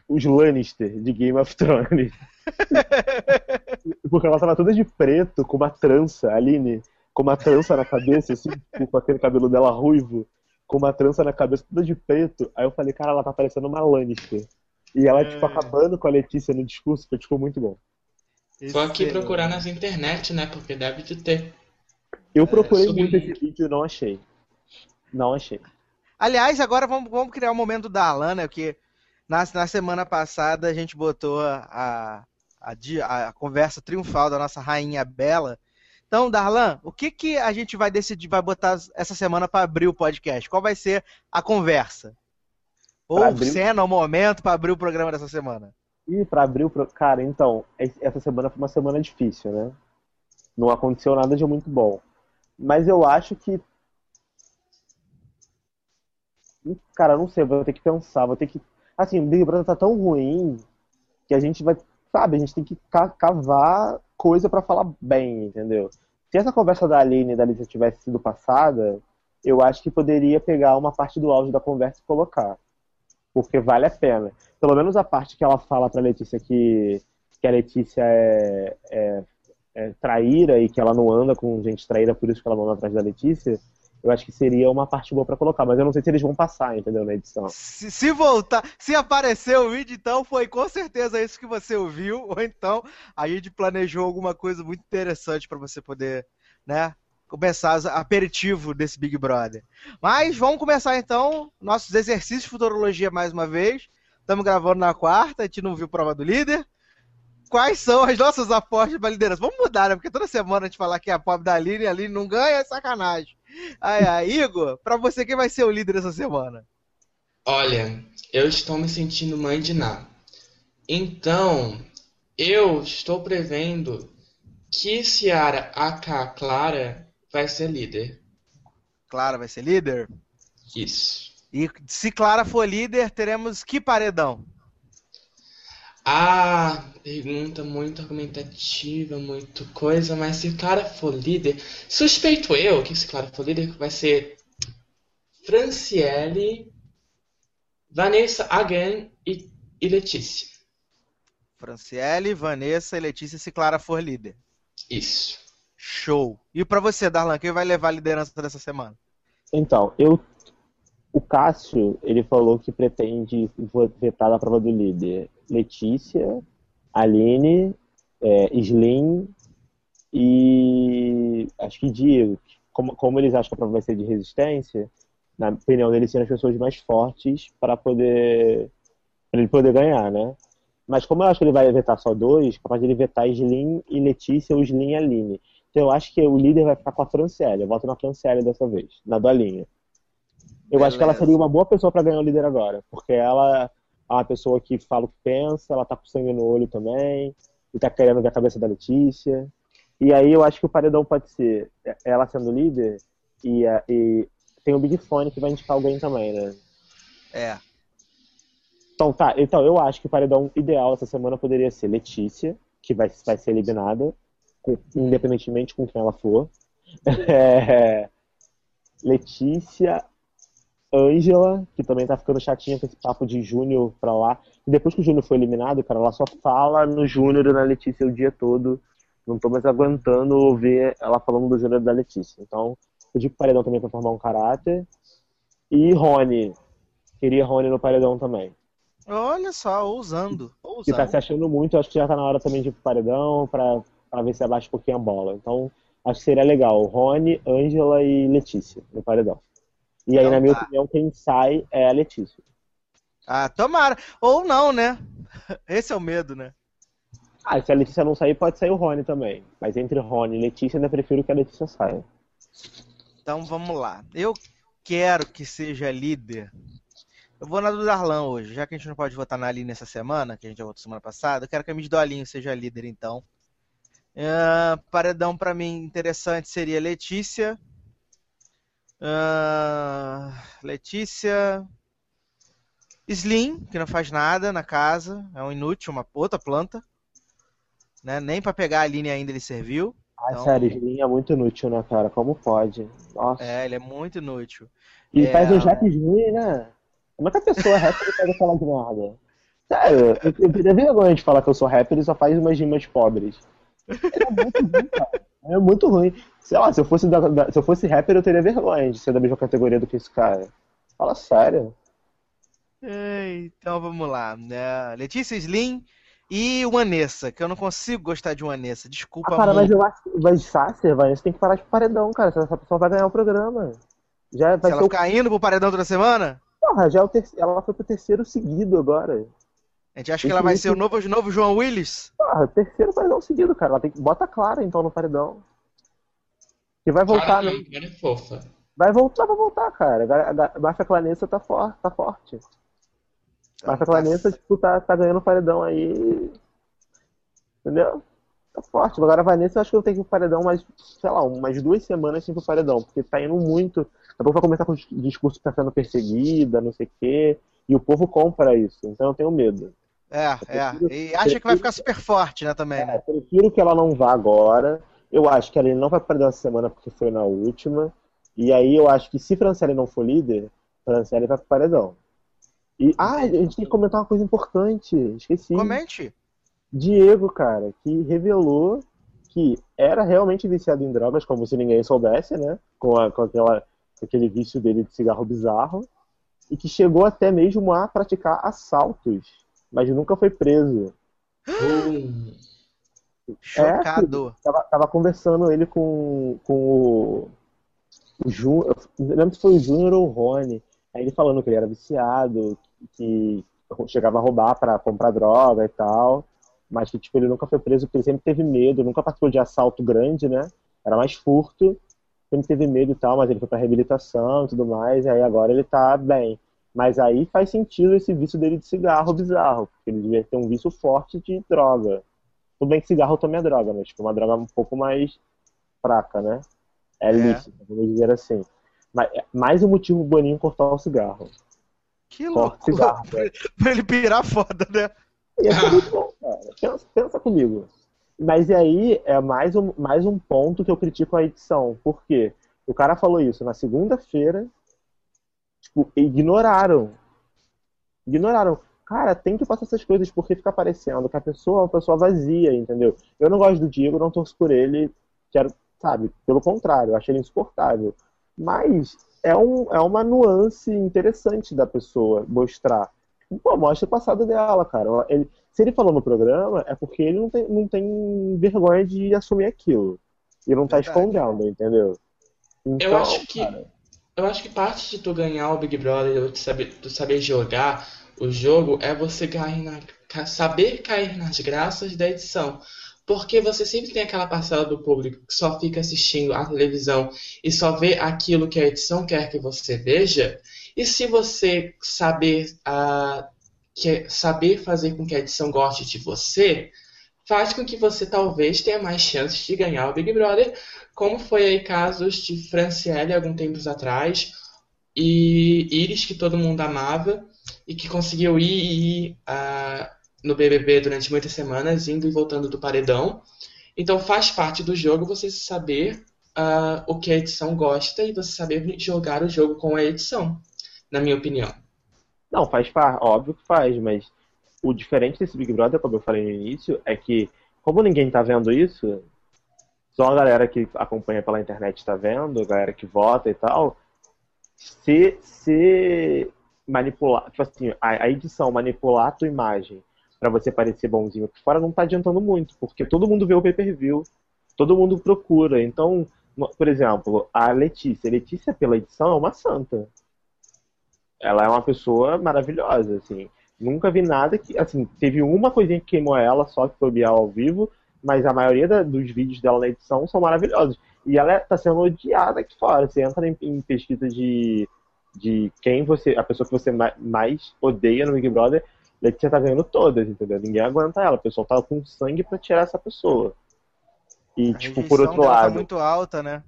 os Lannister de Game of Thrones. Porque ela tava toda de preto, com uma trança, a Aline, com uma trança na cabeça, assim, tipo, com aquele cabelo dela ruivo, com uma trança na cabeça toda de preto. Aí eu falei, cara, ela tá parecendo uma Lannister. E ela, tipo, É. acabando com a Letícia no discurso, foi, tipo, muito bom. Aqui Excelente. procurar nas internet, né? Porque deve de ter. Eu procurei muito muito. esse vídeo e não achei. Não achei. Aliás, agora vamos, vamos criar o momento da Alana, porque na, na semana passada a gente botou a, a, a a conversa triunfal da nossa rainha Bela. Então, Darlan, o que, que a gente vai decidir, vai botar essa semana para abrir o podcast? Qual vai ser a conversa? Ou abrir- cena, ou momento para abrir o programa dessa semana? E pra abrir o. Pro... Cara, então, es- essa semana foi uma semana difícil, né? Não aconteceu nada de muito bom. Mas eu acho que. Cara, não sei, vou ter que pensar, vou ter que. Assim, o Big Brother tá tão ruim que a gente vai. Sabe, a gente tem que ca- cavar coisa pra falar bem, entendeu? Se essa conversa da Aline e da Alicia tivesse sido passada, eu acho que poderia pegar uma parte do áudio da conversa e colocar. Porque vale a pena. Pelo menos a parte que ela fala pra Letícia que, que a Letícia é, é, é traíra e que ela não anda com gente traíra, por isso que ela não anda atrás da Letícia, eu acho que seria uma parte boa pra colocar. Mas eu não sei se eles vão passar, entendeu, na edição. Se, se voltar, se aparecer o vídeo, então foi com certeza isso que você ouviu, ou então a gente planejou alguma coisa muito interessante para você poder, né, começar aperitivo desse Big Brother. Mas vamos começar então nossos exercícios de futurologia mais uma vez. Estamos gravando na quarta, a gente não viu prova do líder. quais são as nossas apostas para liderança? Vamos mudar, né? Porque toda semana a gente falar que é a pobre da Aline e a Aline não ganha, é sacanagem. Aí, aí Igor, pra você, quem vai ser o líder essa semana? Olha, eu estou me sentindo mãe de Ná. Então, eu estou prevendo que Ciara AK Clara vai ser líder. Clara vai ser líder? Isso. E se Clara for líder, teremos que paredão? Ah, pergunta muito argumentativa, muito coisa, mas se Clara for líder, suspeito eu que se Clara for líder vai ser Franciele, Vanessa Again e, e Letícia. Franciele, Vanessa e Letícia se Clara for líder. Isso. Show. E pra você, Darlan, quem vai levar a liderança dessa semana? Então, eu. O Cássio, ele falou que pretende vetar da prova do líder Letícia, Aline, é, Slim e acho que Diego. Como, como eles acham que a prova vai ser de resistência, na opinião deles, serão as pessoas mais fortes para poder pra ele poder ganhar, né? Mas como eu acho que ele vai vetar só dois, capaz de ele vetar Slim e Letícia ou Slim e Aline. Então eu acho que o líder vai ficar com a Franciele. Eu voto na Franciele dessa vez, na dolinha. Eu Beleza. acho que ela seria uma boa pessoa para ganhar o líder agora, porque ela uma pessoa que fala o que pensa, ela tá com sangue no olho também, e tá querendo ver a cabeça da Letícia. E aí eu acho que o paredão pode ser ela sendo líder e, a- e tem o Big Fone que vai indicar alguém também, né? É. Então tá, então eu acho que o paredão ideal essa semana poderia ser Letícia, que vai, vai ser eliminada, com- independentemente com quem ela for. É, Letícia, Ângela, que também tá ficando chatinha com esse papo de Júnior pra lá. E depois que o Júnior foi eliminado, cara, ela só fala no Júnior e na Letícia o dia todo. Não tô mais aguentando ouvir ela falando do Júnior e da Letícia. Então, eu digo paredão também pra formar um caráter. E Rony. Queria Rony no paredão também. Olha só, ousando. Que tá se achando muito, acho que já tá na hora também de ir pro paredão pra, pra ver se abaixa um pouquinho a bola. Então, acho que seria legal. Rony, Ângela e Letícia no paredão. E aí, Então na minha tá. opinião, quem sai é a Letícia. Ah, tomara. Ou não, né? Esse é o medo, né? Ah, se a Letícia não sair, pode sair o Rony também. Mas entre Rony e Letícia, ainda prefiro que a Letícia saia. Então vamos lá. Eu quero que seja líder. Eu vou na do Darlan hoje, já que a gente não pode votar na Aline essa semana, que a gente já votou semana passada. Eu quero que a Miss Dolinho seja líder, então. Ah, paredão pra mim interessante seria Letícia. Ah, Letícia. Slim, que não faz nada na casa, é um inútil, uma outra planta. Né? Nem pra pegar a Aline ainda ele serviu. Ai, Então- sério, Slim é muito inútil, né, cara? Como pode? Nossa. É, ele é muito inútil. E É. faz uns raps ruins, né? Como é que a pessoa é rapper e pode falar de merda? Sério, eu, eu teria vergonha de falar que eu sou rapper e só faz umas rimas pobres. É muito ruim, cara. É muito ruim. Sei lá, se eu fosse, da- da- se eu fosse rapper, eu teria vergonha de ser da mesma categoria do que esse cara. Fala sério. Então vamos lá, né? Letícia Slim e o Anessa, que eu não consigo gostar de um Anessa. Desculpa Ah, cara, mas muito. eu acho que vai Sácer, vai, você tem que parar de paredão, cara. Essa pessoa vai ganhar o programa. Já Se vai ela ser o. ficar indo pro paredão toda semana, Porra, já é o terceiro. Ela foi pro terceiro seguido agora. A gente acha que ela vai ser o novo, o novo João Willis. Porra, terceiro paredão seguido, cara. Ela tem que. Bota a Clara então no paredão. Que vai voltar, né? É fofa. Vai voltar, vai voltar, cara. A a Márcia Clanessa tá, for, tá forte. Então, Márcia tá Clanessa, tipo, tá, tá ganhando paredão aí. Entendeu? Tá forte. Agora a Vanessa, eu acho que eu tenho que ir pro paredão mais, sei lá, umas duas semanas sem ir pro paredão. Porque tá indo muito. Daqui a pouco vai começar com o discurso que tá sendo perseguida, não sei o quê. E o povo compra isso. Então eu tenho medo. É, é. E acha que vai ficar super forte, né, também, É, né? prefiro que ela não vá agora. Eu acho que ela não vai perder essa semana porque foi na última. E aí eu acho que se Franciele não for líder, Franciele vai pro paredão. E, ah, a gente tem que comentar uma coisa importante. Esqueci. Comente. Diego, cara, que revelou que era realmente viciado em drogas, como se ninguém soubesse, né? Com, a- com aquela, com aquele vício dele de cigarro bizarro. E que chegou até mesmo a praticar assaltos, mas nunca foi preso. Hum. Chocado. Tava, tava conversando ele com, com o, o Júnior, não lembro se foi o Júnior ou o Rony. Aí ele falando que ele era viciado, que chegava a roubar pra comprar droga e tal. mas que tipo, ele nunca foi preso porque ele sempre teve medo, nunca participou de assalto grande, né? Era mais furto, sempre teve medo e tal, mas ele foi pra reabilitação e tudo mais, e aí agora ele tá bem. Mas aí faz sentido esse vício dele de cigarro bizarro, porque ele devia ter um vício forte de droga. Tudo bem que cigarro também é droga, mas tipo, uma droga um pouco mais fraca, né? É, é. lícita, vamos dizer assim. Mas, mais um motivo pro Boninho cortar o cigarro. Que louco. Cigarro, pra ele pirar foda, né? E é muito bom, cara. Pensa, pensa comigo. Mas e aí é mais um, mais um ponto que eu critico a edição. Por quê? O cara falou isso na segunda-feira, tipo, ignoraram. Ignoraram. Cara, tem que passar essas coisas porque fica parecendo que a pessoa é uma pessoa vazia, entendeu? Eu não gosto do Diego, não torço por ele, quero, sabe? Pelo contrário, eu achei ele insuportável. Mas é, um, é uma nuance interessante da pessoa mostrar. Pô, mostra o passado dela, cara. Ele, se ele falou no programa, é porque ele não tem, não tem vergonha de assumir aquilo. E não tá Verdade. escondendo, entendeu? Então, eu acho que. Cara... Eu acho que parte de tu ganhar o Big Brother, ou de saber, tu saber jogar o jogo, é você cair na, saber cair nas graças da edição. Porque você sempre tem aquela parcela do público que só fica assistindo a televisão e só vê aquilo que a edição quer que você veja. E se você saber, uh, que, saber fazer com que a edição goste de você, faz com que você talvez tenha mais chances de ganhar o Big Brother, como foi aí casos de Franciele algum tempos atrás e Iris, que todo mundo amava e que conseguiu ir, ir uh, no BBB durante muitas semanas, indo e voltando do paredão. Então faz parte do jogo você saber uh, o que a edição gosta e você saber jogar o jogo com a edição, na minha opinião. Não, faz parte, óbvio que faz, mas o diferente desse Big Brother, como eu falei no início, é que, como ninguém tá vendo isso, só a galera que acompanha pela internet tá vendo, a galera que vota e tal, se, se manipular, tipo assim, a, a edição manipular a tua imagem para você parecer bonzinho aqui fora não tá adiantando muito, porque todo mundo vê o pay-per-view, todo mundo procura. Então, por exemplo, a Letícia. Letícia, pela edição, é uma santa. Ela é uma pessoa maravilhosa, assim. Nunca vi nada que. Assim, teve uma coisinha que queimou ela, só que foi Bial ao vivo, mas a maioria da, dos vídeos dela na edição são maravilhosos. E ela está sendo odiada aqui fora. Você entra em, em pesquisa de, de quem você. a pessoa que você mais odeia no Big Brother, Letícia tá ganhando todas, entendeu? Ninguém aguenta ela. O pessoal tá com sangue para tirar essa pessoa. E, a tipo, por outro tá lado. Tá muito alta, né?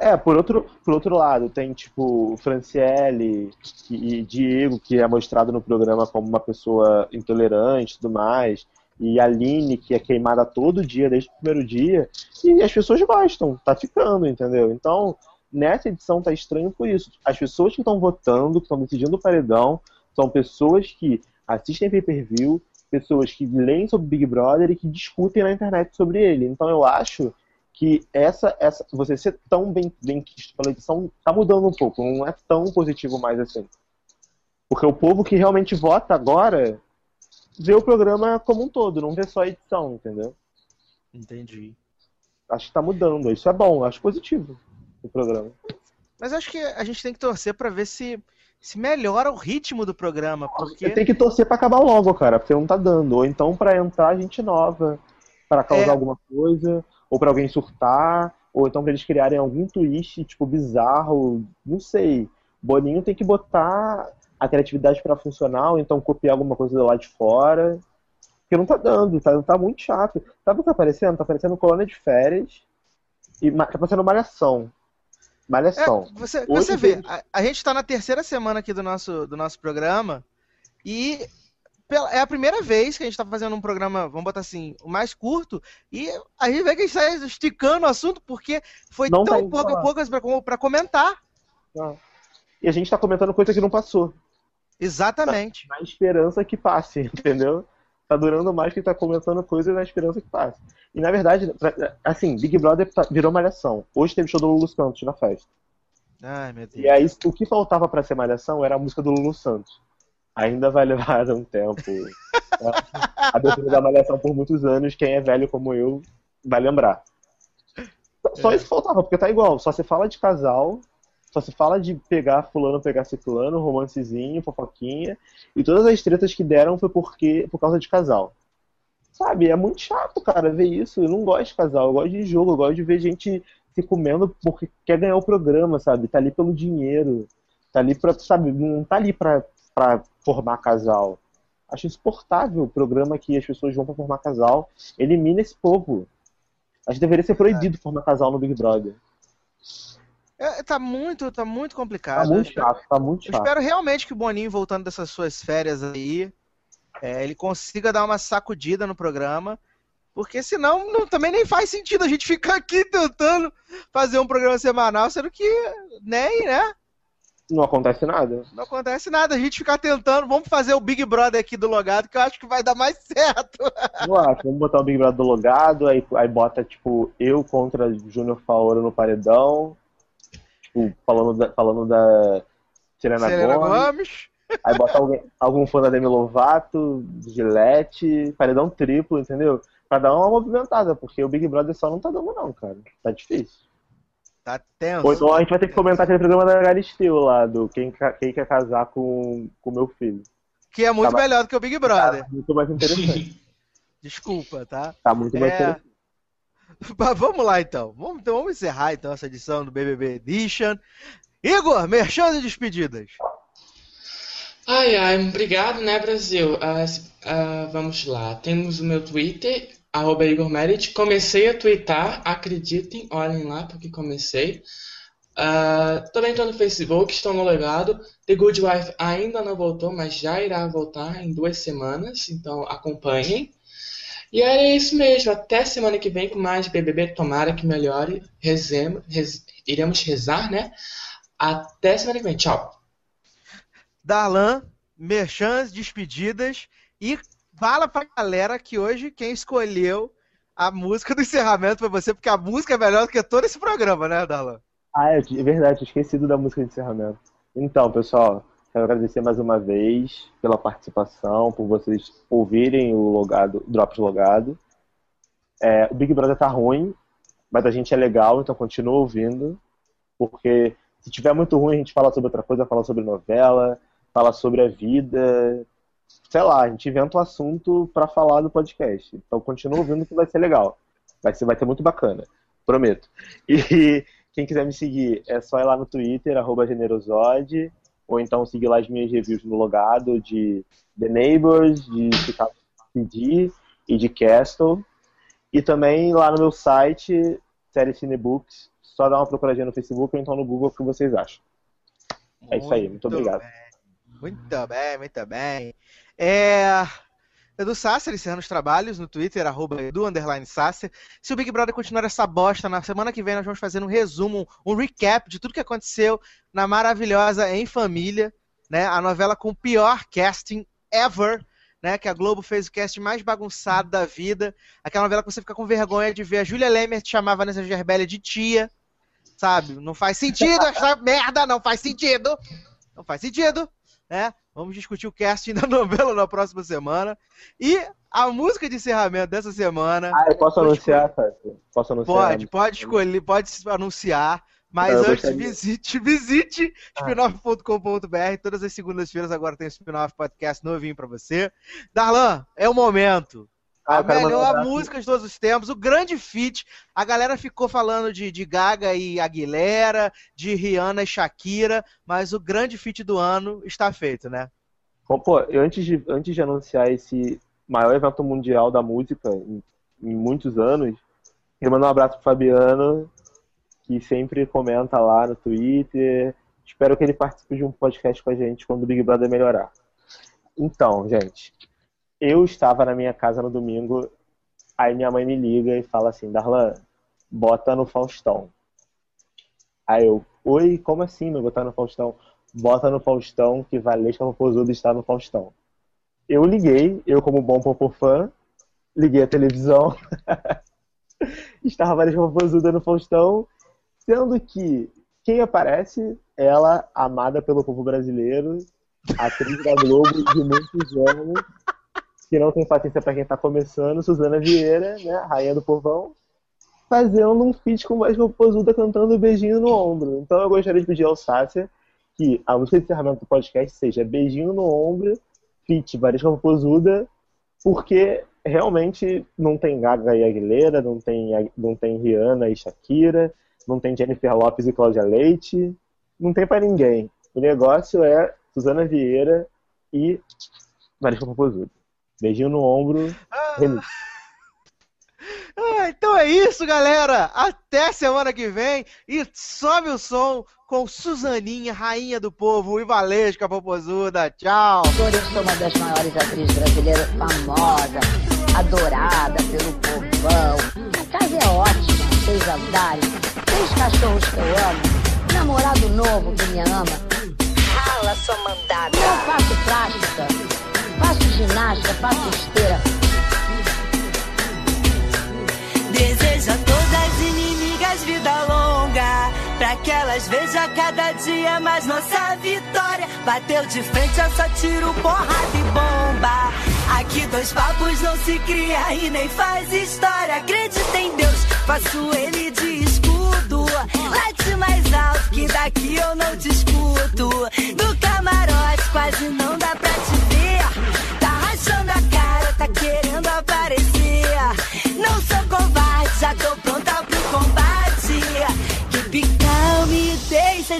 É, por outro, por outro lado, tem, tipo, Franciele e Diego, que é mostrado no programa como uma pessoa intolerante e tudo mais. E Aline, que é queimada todo dia, desde o primeiro dia. E as pessoas gostam, tá ficando, entendeu? Então, nessa edição tá estranho por isso. As pessoas que estão votando, que estão decidindo o paredão, são pessoas que assistem pay-per-view, pessoas que leem sobre Big Brother e que discutem na internet sobre ele. Então eu acho que essa, essa você ser tão bem, bem pela edição tá mudando um pouco, não é tão positivo mais assim. Porque o povo que realmente vota agora vê o programa como um todo, não vê só a edição, entendeu? Entendi. Acho que tá mudando, isso é bom, acho positivo o programa. Mas acho que a gente tem que torcer para ver se se melhora o ritmo do programa. Porque... Tem que torcer para acabar logo, cara, porque não tá dando. Ou então para entrar gente nova, para causar é... alguma coisa, ou para alguém surtar, ou então para eles criarem algum twist, tipo, bizarro, não sei. Boninho tem que botar a criatividade para funcionar, ou então copiar alguma coisa do lado de fora. Porque não tá dando, tá, tá muito chato. Sabe o que tá aparecendo? Tá aparecendo colônia de férias e tá aparecendo malhação. Malhação. É, você, você vê, a, a, gente está na terceira semana aqui do nosso, do nosso programa e é a primeira vez que a gente está fazendo um programa, vamos botar assim, o mais curto, e a gente vê que a gente está esticando o assunto porque foi não tão tá pouco, poucas para comentar. Não. E a gente está comentando coisa que não passou. Exatamente. Na esperança que passe, entendeu? Tá durando mais que tá comentando coisas na esperança que passe. E na verdade, assim, Big Brother tá, virou malhação. Hoje teve show do Lulu Santos na festa. Ai, meu Deus. E aí, o que faltava para ser malhação era a música do Lulu Santos. Ainda vai levar um tempo. a abertura da malhação por muitos anos, quem é velho como eu vai lembrar. Só é. isso faltava, porque tá igual. Só se fala de casal, só se fala de pegar fulano, pegar ciclano, romancezinho, fofoquinha. E todas as tretas que deram foi porque por causa de casal. sabe, é muito chato, cara, ver isso. Eu não gosto de casal, eu gosto de jogo, eu gosto de ver gente se comendo porque quer ganhar o programa, sabe? Tá ali pelo dinheiro. Tá ali pra, sabe, não tá ali pra, pra formar casal. Acho insuportável o programa que as pessoas vão pra formar casal. Elimina esse povo. Acho que deveria ser proibido formar casal no Big Brother. É, tá muito, tá muito Tá complicado. muito Eu espero- chato, tá muito Eu chato. espero realmente que o Boninho, voltando dessas suas férias aí, é, ele consiga dar uma sacudida no programa. Porque senão não- também nem faz sentido a gente ficar aqui tentando fazer um programa semanal, sendo que nem, né? Não acontece nada. Não acontece nada. A gente ficar tentando, vamos fazer o Big Brother aqui do logado, que eu acho que vai dar mais certo. Eu acho, vamos botar o Big Brother logado, aí, aí bota, tipo, eu contra Júnior Faoro no paredão. Tipo, falando da, falando da Serena, Selena Gomes. Gomes. Aí bota alguém, algum fã da Demi Lovato, Gillette, paredão triplo, entendeu? Pra dar uma movimentada, porque o Big Brother só não tá dando não, cara. Tá difícil. Tá tenso. Ou então a gente vai ter que comentar aquele programa da Galisteu lá, do quem, quem quer casar com o meu filho. Que é muito Tá, melhor do que o Big Brother. Tá muito mais interessante. Desculpa, tá? Tá muito mais É. interessante. Mas vamos lá então. Vamos, então. vamos encerrar então essa edição do BBB Edition. Igor, merchan e despedidas. Ai, ai, obrigado, né, Brasil? S- ah, vamos lá. Temos o meu Twitter, arroba Igor Merit. Comecei a twittar, acreditem, olhem lá porque comecei. Ah, também estou no Facebook, estou no legado. The Good Wife ainda não voltou, mas já irá voltar em duas semanas, então acompanhem. E é isso mesmo, até semana que vem com mais BBB, tomara que melhore. Rez- iremos rezar, né? Até semana que vem, tchau. Darlan, merchans, despedidas e fala pra galera que hoje quem escolheu a música do encerramento foi você, porque a música é melhor do que todo esse programa, né, Darlan? Ah, é verdade, tinha esquecido da música de encerramento. Então, pessoal, quero agradecer mais uma vez pela participação, por vocês ouvirem o logado, Drops Logado. É, o Big Brother tá ruim, mas a gente é legal, então continua ouvindo, porque se tiver muito ruim, a gente fala sobre outra coisa, fala sobre novela, fala sobre a vida, sei lá, a gente inventa um assunto pra falar do podcast. Então continua ouvindo que vai ser legal. Vai ser, vai ser muito bacana, prometo. E quem quiser me seguir, é só ir lá no Twitter, arroba generosode, ou então seguir lá as minhas reviews no logado de The Neighbors, de Chicago PD e de Castle. E também lá no meu site, série Cinebooks, só dá uma procuradinha no Facebook ou então no Google o que vocês acham. É isso aí, muito obrigado. bem. Muito bem, muito bem. É... Edu Sasser encerrando os trabalhos no Twitter, arroba Edu underline Sasser. Se o Big Brother continuar essa bosta, na semana que vem nós vamos fazer um resumo, um recap de tudo que aconteceu na maravilhosa Em Família, né? A novela com o pior casting ever, né? Que a Globo fez o casting mais bagunçado da vida. Aquela novela que você fica com vergonha de ver a Julia Lemert chamar a Vanessa Gerbelli de tia, sabe? Não faz sentido essa merda, não faz sentido. Não faz sentido, né? Vamos discutir o casting da novela na próxima semana. E a música de encerramento dessa semana. Ah, eu posso anunciar, cara? Posso anunciar? Pode, pode escolher, pode anunciar. Mas Eu antes, gostaria. visite, visite spinoff.com.br. Todas as segundas-feiras agora tem o Spinoff Podcast novinho pra você. Darlan, é o momento. Ah, a eu mandar melhor música de todos os tempos, o grande feat. A galera ficou falando de, de Gaga e Aguilera, de Rihanna e Shakira, mas o grande feat do ano está feito, né? Bom, pô, eu antes de, antes de anunciar esse maior evento mundial da música em, em muitos anos, queria mandar um abraço pro Fabiano, que sempre comenta lá no Twitter. Espero que ele participe de um podcast com a gente quando o Big Brother melhorar. Então, gente, eu estava na minha casa no domingo, aí minha mãe me liga e fala assim, Darlan, bota no Faustão. Aí eu, oi, como assim, meu, botar no Faustão? Bota no Faustão que Valesca Popozuda está no Faustão. Eu liguei, eu como bom popô fã, liguei a televisão, estava Valesca Popozuda no Faustão, sendo que quem aparece, ela, amada pelo povo brasileiro, atriz da Globo de muitos anos, que não tem paciência para quem tá começando, Suzana Vieira, né, rainha do povão, fazendo um feat com Valesca Popozuda cantando Beijinho no Ombro. Então eu gostaria de pedir ao Sácia que a música de encerramento do podcast seja Beijinho no Ombro, feat Varesca Popozuda, porque realmente não tem Gaga e Aguilera, não tem, não tem Rihanna e Shakira, não tem Jennifer Lopes e Cláudia Leite, não tem para ninguém. O negócio é Suzana Vieira e Marisa Popozuda. Beijinho no ombro, ah. Ah, então é isso, galera. Até semana que vem. E sobe o som com Suzaninha, rainha do povo, e Valesca Popozuda. Tchau. Eu sou uma das maiores atrizes brasileiras, famosa, adorada pelo povão. A casa é ótima, seis andares, três cachorros que eu amo, namorado novo que me ama. Rala sua mandada. Eu faço plástica, faço ginástica, faço esteira Deseja todas inimigas vida longa. Pra que elas vejam cada dia mais nossa vitória. Bateu de frente, eu só tiro porrada e bomba. Aqui dois papos não se cria e nem faz história. Acredita em Deus, faço ele de escudo. Late mais alto que daqui eu não te escuto. Do camarote quase não dá pra te ver.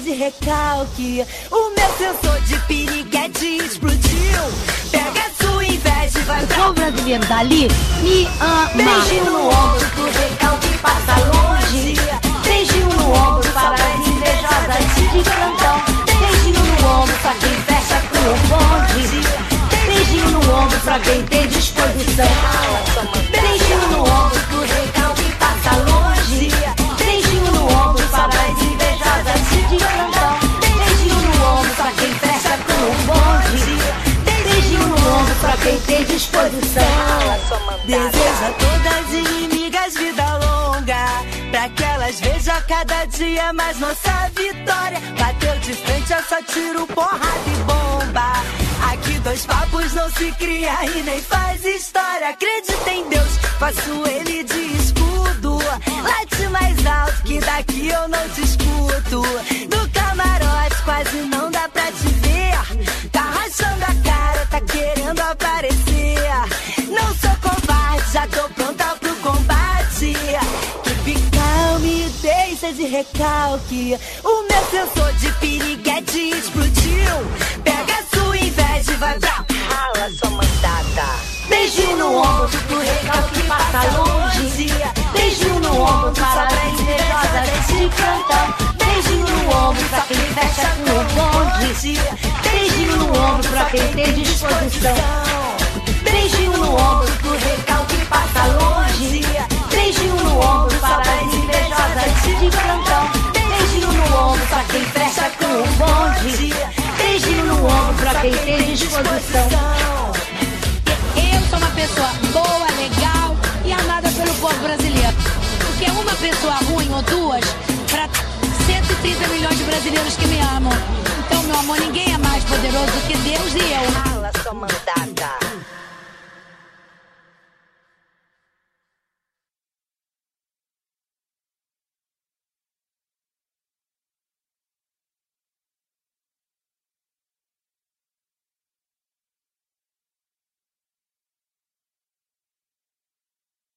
De recalque. O meu sensor de piriguete explodiu. Pega sua inveja e vai. O brasileiro dali me ama. Beijinho no ombro pro recalque passa longe. Beijinho no ombro para as invejosas de cantão. Beijinho no ombro pra quem fecha com o bonde. Beijinho no ombro pra quem tem disposição. Beijinho no ombro quem tem disposição. Deseja todas inimigas vida longa. Pra que elas vejam cada dia mais nossa vitória. Bateu de frente, eu só tiro porrada e bomba. Aqui dois papos não se cria e nem faz história. Acredita em Deus, faço ele de escudo. Late mais alto que daqui eu não te escuto. Do camarote quase não dá pra te ver. Recalque. O meu sensor de piriguete explodiu. Pega a sua inveja e vai pra rala sua mandada. Beijinho no ombro pro recalque passa longe. Beijinho no ombro para as invejosas de plantão. Beijinho no ombro pra quem fecha com o bonde. Beijinho no ombro pra quem tem disposição. Beijinho no ombro pro recalque passa longe. Beijinho no ombro para as invejosas de plantão. Beijinho no ombro pra quem fecha com o bonde. Beijinho no ombro pra quem tem disposição. Eu sou uma pessoa boa, legal e amada pelo povo brasileiro. Porque uma pessoa ruim ou duas para 130 milhões de brasileiros que me amam. Então, meu amor, ninguém é mais poderoso do que Deus e eu. Fala, sua mandada.